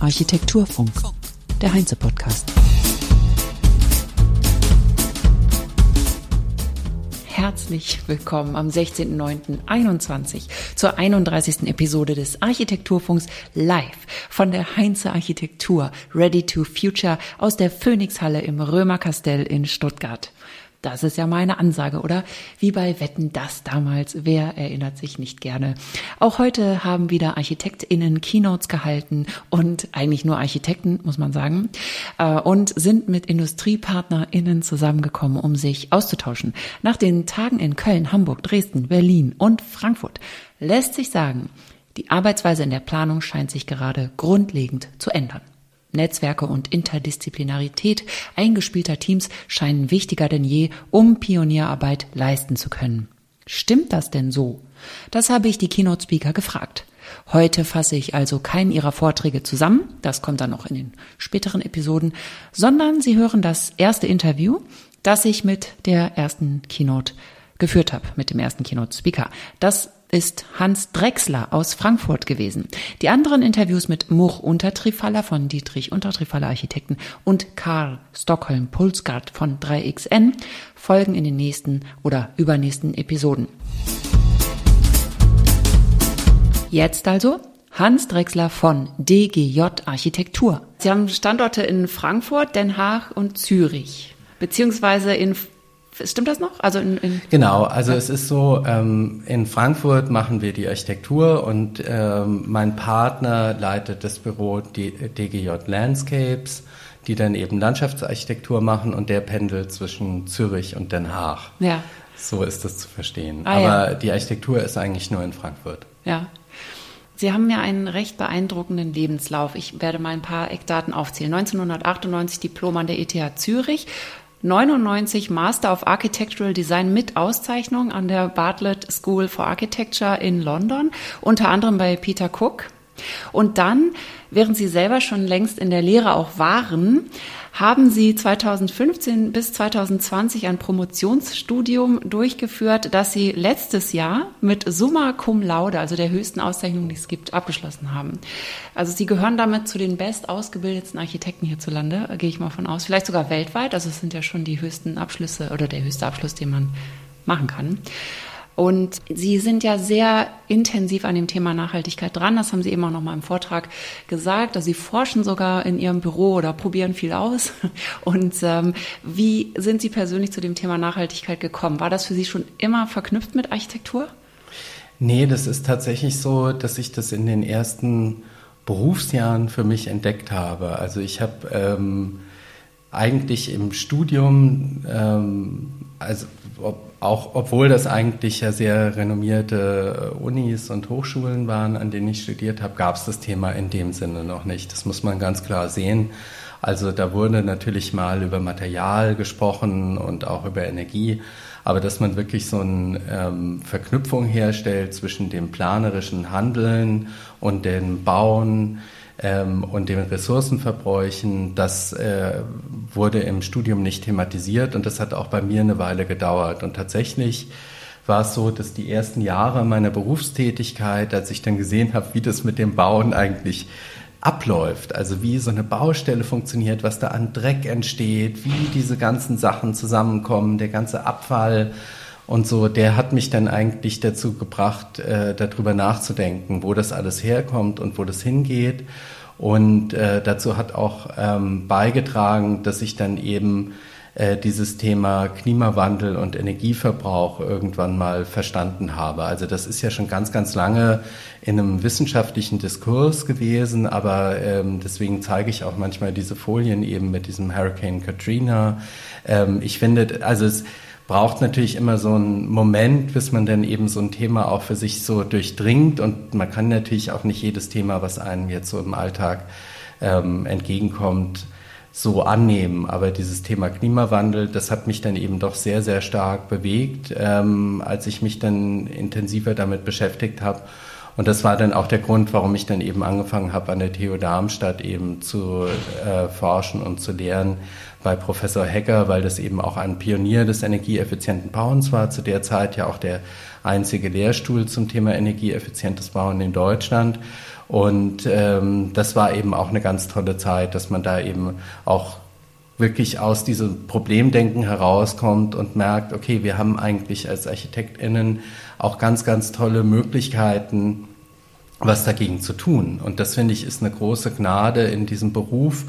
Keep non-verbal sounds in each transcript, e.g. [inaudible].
Architekturfunk. Architekturfunk, der Heinze-Podcast. Herzlich willkommen am 16.09.21 zur 31. Episode des Architekturfunks live von der Heinze Architektur Ready to Future aus der Phoenixhalle im Römerkastell in Stuttgart. Das ist ja meine Ansage, oder? Wie bei Wetten das damals. Wer erinnert sich nicht gerne? Auch heute haben wieder ArchitektInnen Keynotes gehalten und eigentlich nur Architekten, muss man sagen, äh, und sind mit IndustriepartnerInnen zusammengekommen, um sich auszutauschen. Nach den Tagen in Köln, Hamburg, Dresden, Berlin und Frankfurt lässt sich sagen, die Arbeitsweise in der Planung scheint sich gerade grundlegend zu ändern. Netzwerke und Interdisziplinarität eingespielter Teams scheinen wichtiger denn je, um Pionierarbeit leisten zu können. Stimmt das denn so? Das habe ich die Keynote Speaker gefragt. Heute fasse ich also keinen ihrer Vorträge zusammen, das kommt dann noch in den späteren Episoden, sondern Sie hören das erste Interview, das ich mit der ersten Keynote geführt habe, mit dem ersten Keynote Speaker. Das ist Hans Drexler aus Frankfurt gewesen. Die anderen Interviews mit Much Untertrifaller von Dietrich Untertrifaller Architekten und Karl Stockholm Pulsgard von 3XN folgen in den nächsten oder übernächsten Episoden. Jetzt also Hans Drexler von DGJ Architektur. Sie haben Standorte in Frankfurt, Den Haag und Zürich, beziehungsweise in Stimmt das noch? Also in, in genau, also es ist so, ähm, in Frankfurt machen wir die Architektur und ähm, mein Partner leitet das Büro DGJ Landscapes, die dann eben Landschaftsarchitektur machen und der pendelt zwischen Zürich und Den Haag. Ja. So ist das zu verstehen. Ah, Aber ja. die Architektur ist eigentlich nur in Frankfurt. Ja. Sie haben ja einen recht beeindruckenden Lebenslauf. Ich werde mal ein paar Eckdaten aufzählen. 1998 Diplom an der ETH Zürich, 99 Master of Architectural Design mit Auszeichnung an der Bartlett School for Architecture in London, unter anderem bei Peter Cook. Und dann, während Sie selber schon längst in der Lehre auch waren, haben Sie 2015 bis 2020 ein Promotionsstudium durchgeführt, das Sie letztes Jahr mit Summa Cum Laude, also der höchsten Auszeichnung, die es gibt, abgeschlossen haben. Also Sie gehören damit zu den best ausgebildetsten Architekten hierzulande, gehe ich mal von aus. Vielleicht sogar weltweit. Also es sind ja schon die höchsten Abschlüsse oder der höchste Abschluss, den man machen kann. Und Sie sind ja sehr intensiv an dem Thema Nachhaltigkeit dran. Das haben Sie eben auch noch mal im Vortrag gesagt. Also Sie forschen sogar in Ihrem Büro oder probieren viel aus. [laughs] Und ähm, wie sind Sie persönlich zu dem Thema Nachhaltigkeit gekommen? War das für Sie schon immer verknüpft mit Architektur? Nee, das ist tatsächlich so, dass ich das in den ersten Berufsjahren für mich entdeckt habe. Also ich habe ähm, eigentlich im Studium, ähm, also ob, auch obwohl das eigentlich ja sehr renommierte äh, Unis und Hochschulen waren, an denen ich studiert habe, gab es das Thema in dem Sinne noch nicht. Das muss man ganz klar sehen. Also da wurde natürlich mal über Material gesprochen und auch über Energie, aber dass man wirklich so eine ähm, Verknüpfung herstellt zwischen dem planerischen Handeln und dem Bauen, ähm, und den Ressourcenverbräuchen, das äh, wurde im Studium nicht thematisiert und das hat auch bei mir eine Weile gedauert. Und tatsächlich war es so, dass die ersten Jahre meiner Berufstätigkeit, als ich dann gesehen habe, wie das mit dem Bauen eigentlich abläuft, also wie so eine Baustelle funktioniert, was da an Dreck entsteht, wie diese ganzen Sachen zusammenkommen, der ganze Abfall und so, der hat mich dann eigentlich dazu gebracht, äh, darüber nachzudenken, wo das alles herkommt und wo das hingeht. Und äh, dazu hat auch ähm, beigetragen, dass ich dann eben äh, dieses Thema Klimawandel und Energieverbrauch irgendwann mal verstanden habe. Also das ist ja schon ganz, ganz lange in einem wissenschaftlichen Diskurs gewesen, aber ähm, deswegen zeige ich auch manchmal diese Folien eben mit diesem Hurricane Katrina. Ähm, ich finde, also es braucht natürlich immer so einen Moment, bis man dann eben so ein Thema auch für sich so durchdringt. Und man kann natürlich auch nicht jedes Thema, was einem jetzt so im Alltag ähm, entgegenkommt, so annehmen. Aber dieses Thema Klimawandel, das hat mich dann eben doch sehr, sehr stark bewegt, ähm, als ich mich dann intensiver damit beschäftigt habe. Und das war dann auch der Grund, warum ich dann eben angefangen habe, an der TU Darmstadt eben zu äh, forschen und zu lehren bei Professor Hecker, weil das eben auch ein Pionier des energieeffizienten Bauens war, zu der Zeit ja auch der einzige Lehrstuhl zum Thema energieeffizientes Bauen in Deutschland. Und ähm, das war eben auch eine ganz tolle Zeit, dass man da eben auch wirklich aus diesem Problemdenken herauskommt und merkt, okay, wir haben eigentlich als ArchitektInnen auch ganz, ganz tolle Möglichkeiten, was dagegen zu tun. Und das finde ich ist eine große Gnade in diesem Beruf,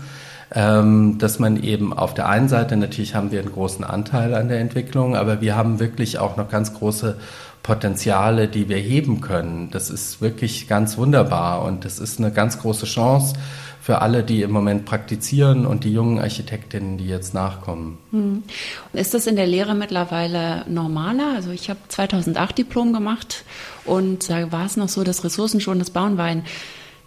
dass man eben auf der einen Seite natürlich haben wir einen großen Anteil an der Entwicklung, aber wir haben wirklich auch noch ganz große Potenziale, die wir heben können. Das ist wirklich ganz wunderbar und das ist eine ganz große Chance für alle, die im Moment praktizieren und die jungen Architektinnen, die jetzt nachkommen. Hm. Ist das in der Lehre mittlerweile normaler? Also ich habe 2008 Diplom gemacht und da war es noch so, dass ressourcenschonendes Bauen war ein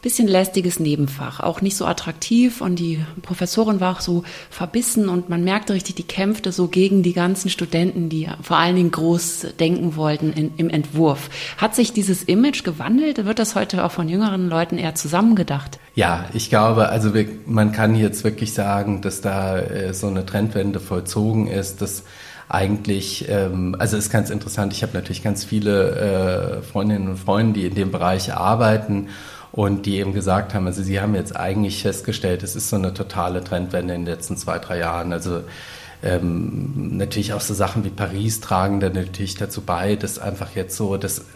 bisschen lästiges Nebenfach, auch nicht so attraktiv und die Professorin war auch so verbissen und man merkte richtig, die kämpfte so gegen die ganzen Studenten, die vor allen Dingen groß denken wollten in, im Entwurf. Hat sich dieses Image gewandelt? Wird das heute auch von jüngeren Leuten eher zusammengedacht? Ja, ich glaube, also wir, man kann jetzt wirklich sagen, dass da äh, so eine Trendwende vollzogen ist, dass eigentlich, ähm, also ist ganz interessant, ich habe natürlich ganz viele äh, Freundinnen und Freunde, die in dem Bereich arbeiten und die eben gesagt haben, also sie haben jetzt eigentlich festgestellt, es ist so eine totale Trendwende in den letzten zwei, drei Jahren. Also ähm, natürlich auch so Sachen wie Paris tragen dann natürlich dazu bei, dass einfach jetzt so, dass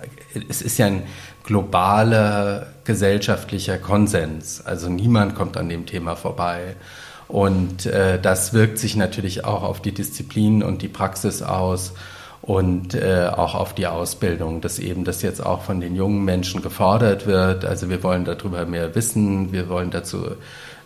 es ist ja ein globaler gesellschaftlicher Konsens. Also niemand kommt an dem Thema vorbei. Und äh, das wirkt sich natürlich auch auf die Disziplin und die Praxis aus und äh, auch auf die Ausbildung, dass eben das jetzt auch von den jungen Menschen gefordert wird. Also wir wollen darüber mehr wissen, wir wollen dazu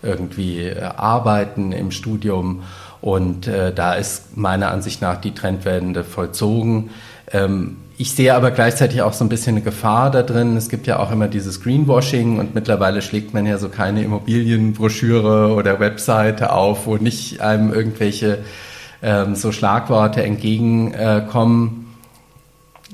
irgendwie äh, arbeiten im Studium und äh, da ist meiner Ansicht nach die Trendwende vollzogen. Ähm, ich sehe aber gleichzeitig auch so ein bisschen eine Gefahr da drin. Es gibt ja auch immer dieses Greenwashing und mittlerweile schlägt man ja so keine Immobilienbroschüre oder Webseite auf, wo nicht einem irgendwelche ähm, so Schlagworte entgegenkommen.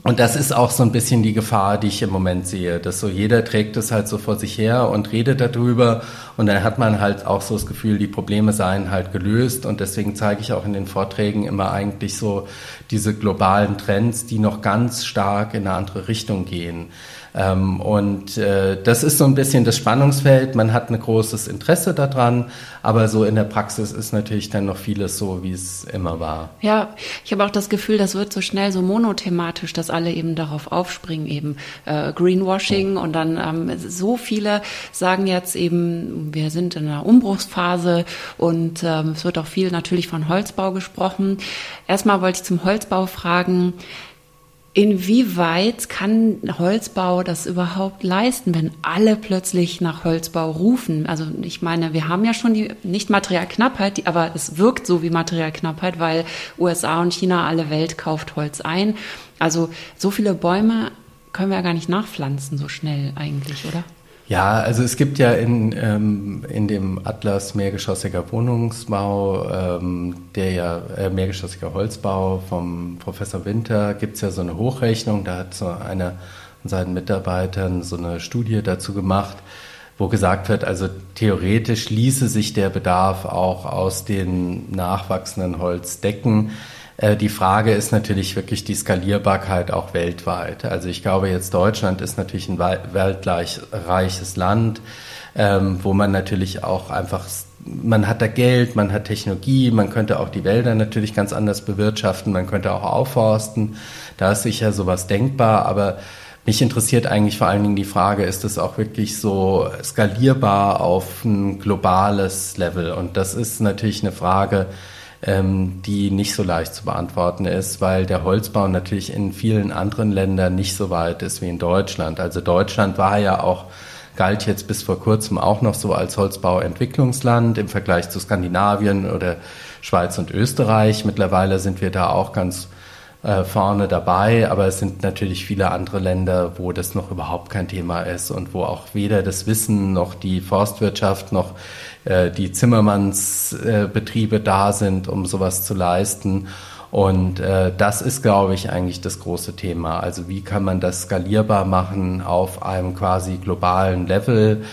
Und das ist auch so ein bisschen die Gefahr, die ich im Moment sehe, dass so jeder trägt es halt so vor sich her und redet darüber und dann hat man halt auch so das Gefühl, die Probleme seien halt gelöst und deswegen zeige ich auch in den Vorträgen immer eigentlich so diese globalen Trends, die noch ganz stark in eine andere Richtung gehen. Ähm, und äh, das ist so ein bisschen das Spannungsfeld. Man hat ein großes Interesse daran, aber so in der Praxis ist natürlich dann noch vieles so, wie es immer war. Ja, ich habe auch das Gefühl, das wird so schnell so monothematisch, dass alle eben darauf aufspringen, eben äh, Greenwashing und dann ähm, so viele sagen jetzt eben, wir sind in einer Umbruchsphase und ähm, es wird auch viel natürlich von Holzbau gesprochen. Erstmal wollte ich zum Holzbau fragen, Inwieweit kann Holzbau das überhaupt leisten, wenn alle plötzlich nach Holzbau rufen? Also ich meine, wir haben ja schon die nicht Materialknappheit, aber es wirkt so wie Materialknappheit, weil USA und China alle Welt kauft Holz ein. Also so viele Bäume können wir ja gar nicht nachpflanzen so schnell eigentlich, oder? Ja, also es gibt ja in, ähm, in dem Atlas mehrgeschossiger Wohnungsbau, ähm, der ja äh, mehrgeschossiger Holzbau vom Professor Winter, gibt's ja so eine Hochrechnung, da hat so einer von seinen Mitarbeitern so eine Studie dazu gemacht, wo gesagt wird, also theoretisch ließe sich der Bedarf auch aus den nachwachsenden Holz decken. Äh, die Frage ist natürlich wirklich die Skalierbarkeit auch weltweit. Also ich glaube jetzt Deutschland ist natürlich ein weltreiches Land, ähm, wo man natürlich auch einfach, man hat da Geld, man hat Technologie, man könnte auch die Wälder natürlich ganz anders bewirtschaften, man könnte auch aufforsten. Da ist sicher sowas denkbar, aber mich interessiert eigentlich vor allen Dingen die Frage, ist es auch wirklich so skalierbar auf ein globales Level? Und das ist natürlich eine Frage, ähm, die nicht so leicht zu beantworten ist, weil der Holzbau natürlich in vielen anderen Ländern nicht so weit ist wie in Deutschland. Also Deutschland war ja auch galt jetzt bis vor kurzem auch noch so als Holzbauentwicklungsland im Vergleich zu Skandinavien oder Schweiz und Österreich. Mittlerweile sind wir da auch ganz äh, vorne dabei, aber es sind natürlich viele andere Länder, wo das noch überhaupt kein Thema ist und wo auch weder das Wissen noch die Forstwirtschaft noch äh, die Zimmermannsbetriebe da sind, um sowas zu leisten. Und äh, das ist, glaube ich, eigentlich das große Thema. Also wie kann man das skalierbar machen auf einem quasi globalen Level?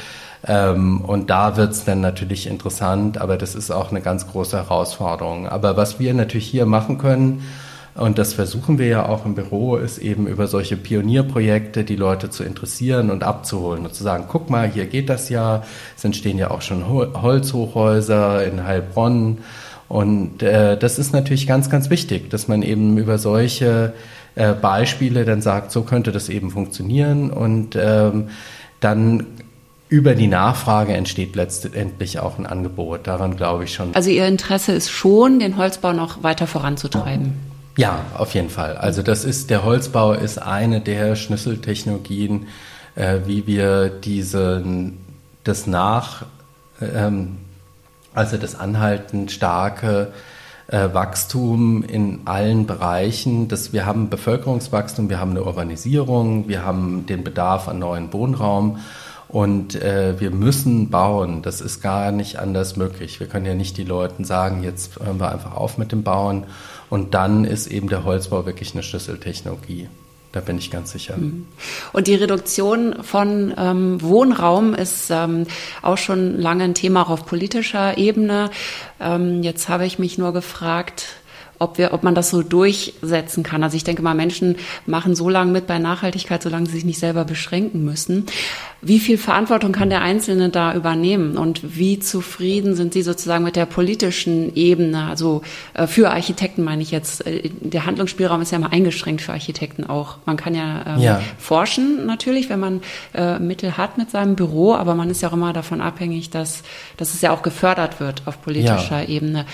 Ähm, und da wird's dann natürlich interessant, aber das ist auch eine ganz große Herausforderung. Aber was wir natürlich hier machen können, und das versuchen wir ja auch im Büro, ist eben über solche Pionierprojekte die Leute zu interessieren und abzuholen und zu sagen, guck mal, hier geht das ja. Es entstehen ja auch schon Holzhochhäuser in Heilbronn. Und äh, das ist natürlich ganz, ganz wichtig, dass man eben über solche äh, Beispiele dann sagt, so könnte das eben funktionieren. Und ähm, dann über die Nachfrage entsteht letztendlich auch ein Angebot. Daran glaube ich schon. Also Ihr Interesse ist schon, den Holzbau noch weiter voranzutreiben. Ja, auf jeden Fall. Also das ist, der Holzbau ist eine der Schlüsseltechnologien, äh, wie wir diesen, das nach, ähm, also das anhaltend starke äh, Wachstum in allen Bereichen. Das, wir haben Bevölkerungswachstum, wir haben eine Urbanisierung, wir haben den Bedarf an neuen Wohnraum und äh, wir müssen bauen. Das ist gar nicht anders möglich. Wir können ja nicht die Leuten sagen, jetzt hören wir einfach auf mit dem Bauen. Und dann ist eben der Holzbau wirklich eine Schlüsseltechnologie. Da bin ich ganz sicher. Mhm. Und die Reduktion von ähm, Wohnraum ist ähm, auch schon lange ein Thema auch auf politischer Ebene. Ähm, jetzt habe ich mich nur gefragt, ob wir, ob man das so durchsetzen kann. Also ich denke mal, Menschen machen so lange mit bei Nachhaltigkeit, solange sie sich nicht selber beschränken müssen. Wie viel Verantwortung kann der Einzelne da übernehmen und wie zufrieden sind Sie sozusagen mit der politischen Ebene? Also äh, für Architekten meine ich jetzt. Äh, der Handlungsspielraum ist ja mal eingeschränkt für Architekten auch. Man kann ja, ähm, ja. forschen natürlich, wenn man äh, Mittel hat mit seinem Büro, aber man ist ja auch immer davon abhängig, dass, dass es ja auch gefördert wird auf politischer ja. Ebene.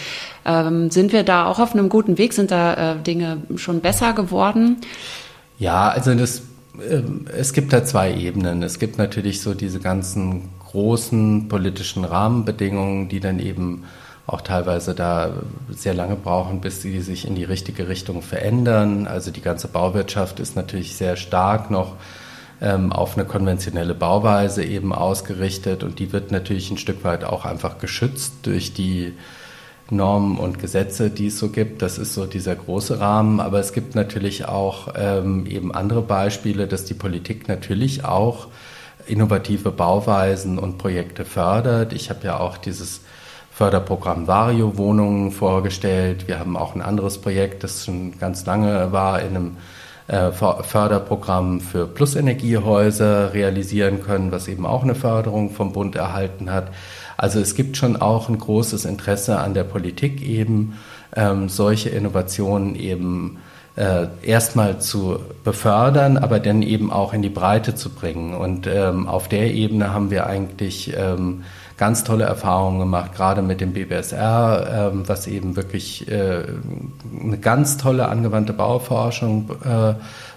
Ähm, sind wir da auch auf einem guten Weg? Sind da äh, Dinge schon besser geworden? Ja, also das es gibt da zwei Ebenen. Es gibt natürlich so diese ganzen großen politischen Rahmenbedingungen, die dann eben auch teilweise da sehr lange brauchen, bis sie sich in die richtige Richtung verändern. Also die ganze Bauwirtschaft ist natürlich sehr stark noch ähm, auf eine konventionelle Bauweise eben ausgerichtet und die wird natürlich ein Stück weit auch einfach geschützt durch die Normen und Gesetze, die es so gibt. Das ist so dieser große Rahmen. Aber es gibt natürlich auch ähm, eben andere Beispiele, dass die Politik natürlich auch innovative Bauweisen und Projekte fördert. Ich habe ja auch dieses Förderprogramm Vario Wohnungen vorgestellt. Wir haben auch ein anderes Projekt, das schon ganz lange war, in einem äh, Förderprogramm für Plusenergiehäuser realisieren können, was eben auch eine Förderung vom Bund erhalten hat. Also es gibt schon auch ein großes Interesse an der Politik eben, ähm, solche Innovationen eben äh, erstmal zu befördern, aber dann eben auch in die Breite zu bringen. Und ähm, auf der Ebene haben wir eigentlich ähm, ganz tolle Erfahrungen gemacht, gerade mit dem BBSR, ähm, was eben wirklich äh, eine ganz tolle angewandte Bauforschung äh,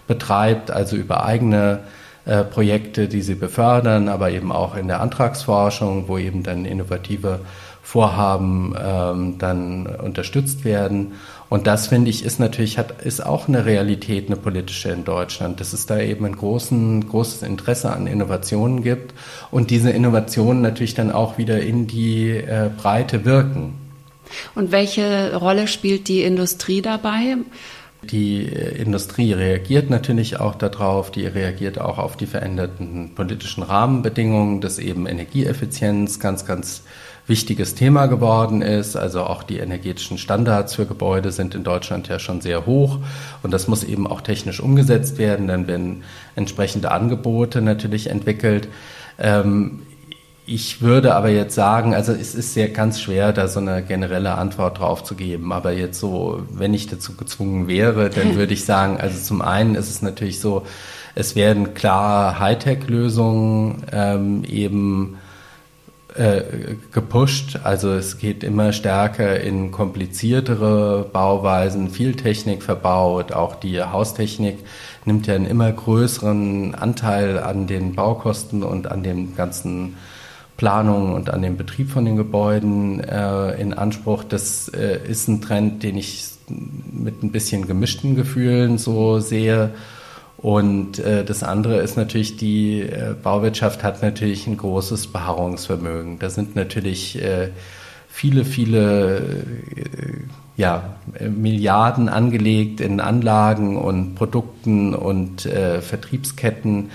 betreibt, also über eigene äh, Projekte, die sie befördern, aber eben auch in der Antragsforschung, wo eben dann innovative Vorhaben ähm, dann unterstützt werden. Und das finde ich ist natürlich hat ist auch eine Realität, eine politische in Deutschland, dass es da eben ein großen, großes Interesse an Innovationen gibt und diese Innovationen natürlich dann auch wieder in die äh, Breite wirken. Und welche Rolle spielt die Industrie dabei? Die Industrie reagiert natürlich auch darauf, die reagiert auch auf die veränderten politischen Rahmenbedingungen, dass eben Energieeffizienz ganz, ganz wichtiges Thema geworden ist. Also auch die energetischen Standards für Gebäude sind in Deutschland ja schon sehr hoch und das muss eben auch technisch umgesetzt werden. Dann werden entsprechende Angebote natürlich entwickelt. Ähm, ich würde aber jetzt sagen, also es ist sehr ganz schwer, da so eine generelle Antwort drauf zu geben. Aber jetzt so, wenn ich dazu gezwungen wäre, dann [laughs] würde ich sagen, also zum einen ist es natürlich so, es werden klar Hightech-Lösungen ähm, eben äh, gepusht. Also es geht immer stärker in kompliziertere Bauweisen, viel Technik verbaut. Auch die Haustechnik nimmt ja einen immer größeren Anteil an den Baukosten und an dem ganzen Planung und an dem Betrieb von den Gebäuden äh, in Anspruch. Das äh, ist ein Trend, den ich mit ein bisschen gemischten Gefühlen so sehe. Und äh, das andere ist natürlich, die äh, Bauwirtschaft hat natürlich ein großes Beharrungsvermögen. Da sind natürlich äh, viele, viele äh, ja, Milliarden angelegt in Anlagen und Produkten und Vertriebsketten,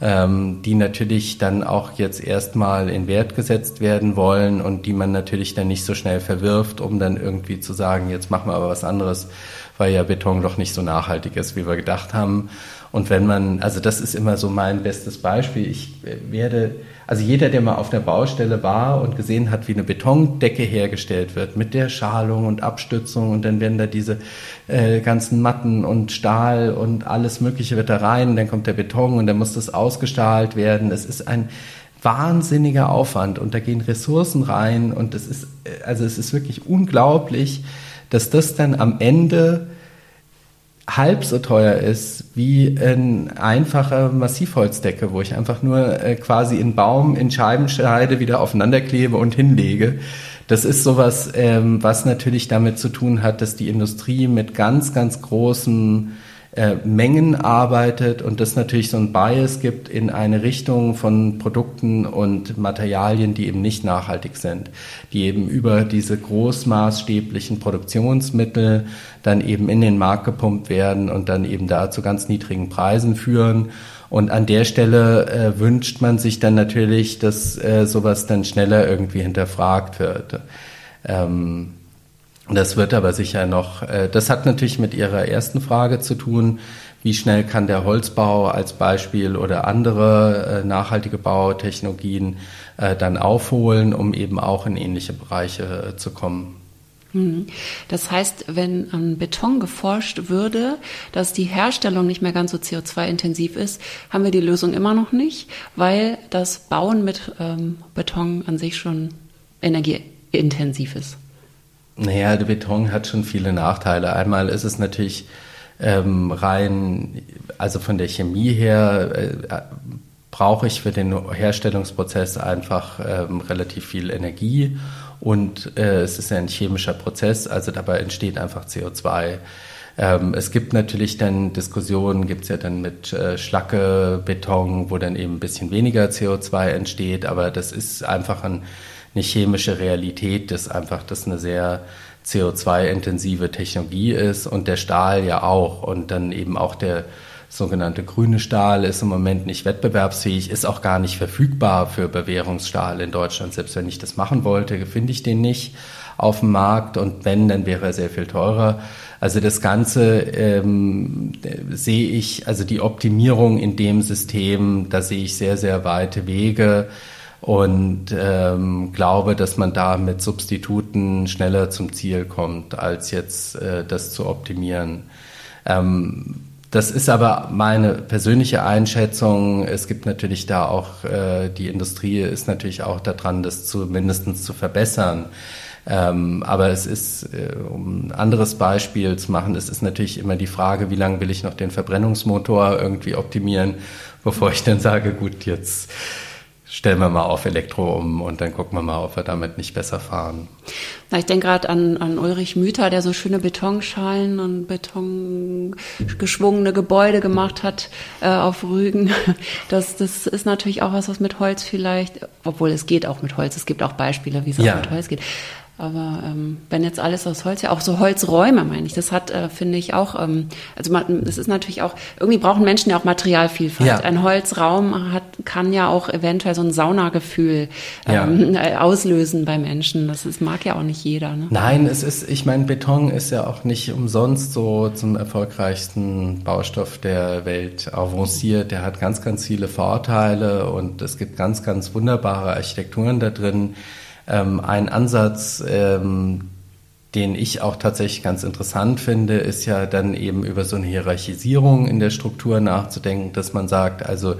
ähm, die natürlich dann auch jetzt erstmal in Wert gesetzt werden wollen und die man natürlich dann nicht so schnell verwirft, um dann irgendwie zu sagen, jetzt machen wir aber was anderes, weil ja Beton doch nicht so nachhaltig ist, wie wir gedacht haben. Und wenn man, also das ist immer so mein bestes Beispiel. Ich werde, also jeder, der mal auf der Baustelle war und gesehen hat, wie eine Betondecke hergestellt wird, mit der Schalung und Abstützung und dann werden da diese äh, ganzen Matten und Stahl und alles Mögliche wird da rein, und dann kommt der Beton und dann muss das ausgestahlt werden. Es ist ein wahnsinniger Aufwand und da gehen Ressourcen rein und es ist, also es ist wirklich unglaublich, dass das dann am Ende halb so teuer ist wie eine einfache Massivholzdecke, wo ich einfach nur äh, quasi in Baum in Scheibenscheide wieder aufeinander klebe und hinlege. Das ist sowas, ähm, was natürlich damit zu tun hat, dass die Industrie mit ganz, ganz großen äh, Mengen arbeitet und das natürlich so ein Bias gibt in eine Richtung von Produkten und Materialien, die eben nicht nachhaltig sind, die eben über diese großmaßstäblichen Produktionsmittel dann eben in den Markt gepumpt werden und dann eben da zu ganz niedrigen Preisen führen. Und an der Stelle äh, wünscht man sich dann natürlich, dass äh, sowas dann schneller irgendwie hinterfragt wird. Ähm, das wird aber sicher noch, äh, das hat natürlich mit Ihrer ersten Frage zu tun, wie schnell kann der Holzbau als Beispiel oder andere äh, nachhaltige Bautechnologien äh, dann aufholen, um eben auch in ähnliche Bereiche zu kommen. Mhm. Das heißt, wenn an Beton geforscht würde, dass die Herstellung nicht mehr ganz so CO2-intensiv ist, haben wir die Lösung immer noch nicht, weil das Bauen mit ähm, Beton an sich schon energieintensiv ist. Naja, der Beton hat schon viele Nachteile. Einmal ist es natürlich ähm, rein, also von der Chemie her, äh, brauche ich für den Herstellungsprozess einfach ähm, relativ viel Energie und äh, es ist ja ein chemischer Prozess, also dabei entsteht einfach CO2. Ähm, es gibt natürlich dann Diskussionen, gibt es ja dann mit äh, Schlacke, Beton, wo dann eben ein bisschen weniger CO2 entsteht, aber das ist einfach ein eine chemische Realität, dass einfach das eine sehr CO2-intensive Technologie ist und der Stahl ja auch und dann eben auch der sogenannte grüne Stahl ist im Moment nicht wettbewerbsfähig, ist auch gar nicht verfügbar für Bewährungsstahl in Deutschland. Selbst wenn ich das machen wollte, finde ich den nicht auf dem Markt und wenn, dann wäre er sehr viel teurer. Also das Ganze ähm, sehe ich, also die Optimierung in dem System, da sehe ich sehr, sehr weite Wege und ähm, glaube, dass man da mit Substituten schneller zum Ziel kommt, als jetzt äh, das zu optimieren. Ähm, das ist aber meine persönliche Einschätzung. Es gibt natürlich da auch, äh, die Industrie ist natürlich auch daran, das zu, mindestens zu verbessern. Ähm, aber es ist, äh, um ein anderes Beispiel zu machen, es ist natürlich immer die Frage, wie lange will ich noch den Verbrennungsmotor irgendwie optimieren, [laughs] bevor ich dann sage, gut, jetzt stellen wir mal auf Elektro um und dann gucken wir mal, ob wir damit nicht besser fahren. Na, ich denke gerade an, an Ulrich Müther, der so schöne Betonschalen und betongeschwungene Gebäude gemacht hat äh, auf Rügen. [laughs] Das, das ist natürlich auch was, was mit Holz vielleicht, obwohl es geht auch mit Holz, es gibt auch Beispiele, wie es ja. auch mit Holz geht. Aber ähm, wenn jetzt alles aus Holz, ja auch so Holzräume, meine ich, das hat, äh, finde ich auch, ähm, also man, das ist natürlich auch, irgendwie brauchen Menschen ja auch Materialvielfalt. Ja. Ein Holzraum hat, kann ja auch eventuell so ein Saunagefühl ähm, ja. Äh, auslösen bei Menschen. Das ist, mag ja auch nicht jeder. Ne? Nein, es ist, ich meine, Beton ist ja auch nicht umsonst so zum erfolgreichsten Baustoff der Welt avanciert. Der hat ganz, ganz viele Vorteile und es gibt ganz, ganz wunderbare Architekturen da drin ähm, ein Ansatz, ähm, den ich auch tatsächlich ganz interessant finde, ist ja dann eben über so eine Hierarchisierung in der Struktur nachzudenken, dass man sagt, also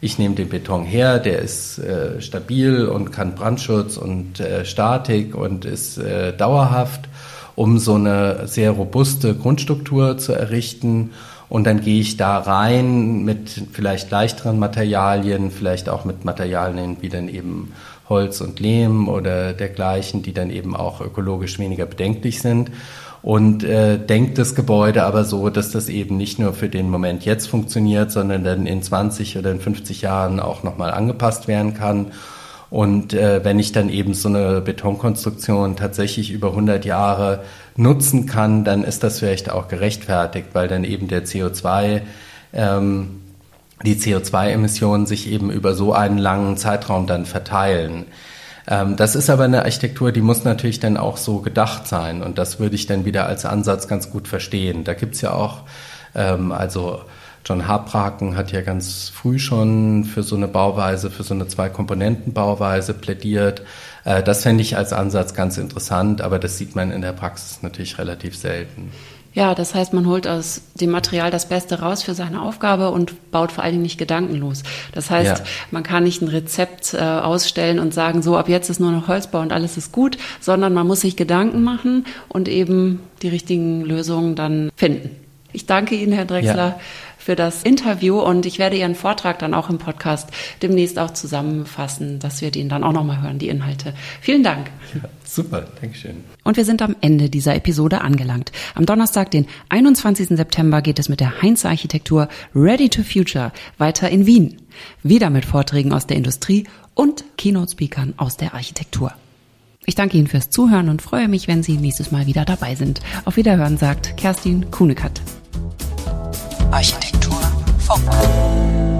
ich nehme den Beton her, der ist äh, stabil und kann Brandschutz und äh, Statik und ist äh, dauerhaft, um so eine sehr robuste Grundstruktur zu errichten. Und dann gehe ich da rein mit vielleicht leichteren Materialien, vielleicht auch mit Materialien wie dann eben Holz und Lehm oder dergleichen, die dann eben auch ökologisch weniger bedenklich sind. Und äh, denkt das Gebäude aber so, dass das eben nicht nur für den Moment jetzt funktioniert, sondern dann in 20 oder in 50 Jahren auch nochmal angepasst werden kann. Und äh, wenn ich dann eben so eine Betonkonstruktion tatsächlich über 100 Jahre nutzen kann, dann ist das vielleicht auch gerechtfertigt, weil dann eben der CO2, ähm, die CO2-Emissionen sich eben über so einen langen Zeitraum dann verteilen. Ähm, das ist aber eine Architektur, die muss natürlich dann auch so gedacht sein und das würde ich dann wieder als Ansatz ganz gut verstehen. Da gibt's ja auch, ähm, also John Habraken hat ja ganz früh schon für so eine Bauweise, für so eine Zwei-Komponenten-Bauweise plädiert. Äh, das fände ich als Ansatz ganz interessant, aber das sieht man in der Praxis natürlich relativ selten. Ja, das heißt, man holt aus dem Material das Beste raus für seine Aufgabe und baut vor allen Dingen nicht gedankenlos. Das heißt, ja. man kann nicht ein Rezept äh, ausstellen und sagen, so ab jetzt ist nur noch Holzbau und alles ist gut, sondern man muss sich Gedanken machen und eben die richtigen Lösungen dann finden. Ich danke Ihnen, Herr Drechsler. Ja für das Interview und ich werde Ihren Vortrag dann auch im Podcast demnächst auch zusammenfassen, dass wir den dann auch nochmal hören, die Inhalte. Vielen Dank. Ja, super, Dankeschön. Und wir sind am Ende dieser Episode angelangt. Am Donnerstag, den 21. September, geht es mit der Heinz Architektur Ready to Future weiter in Wien. Wieder mit Vorträgen aus der Industrie und Keynote-Speakern aus der Architektur. Ich danke Ihnen fürs Zuhören und freue mich, wenn Sie nächstes Mal wieder dabei sind. Auf Wiederhören sagt Kerstin Kuhnekat. Architektur Funk.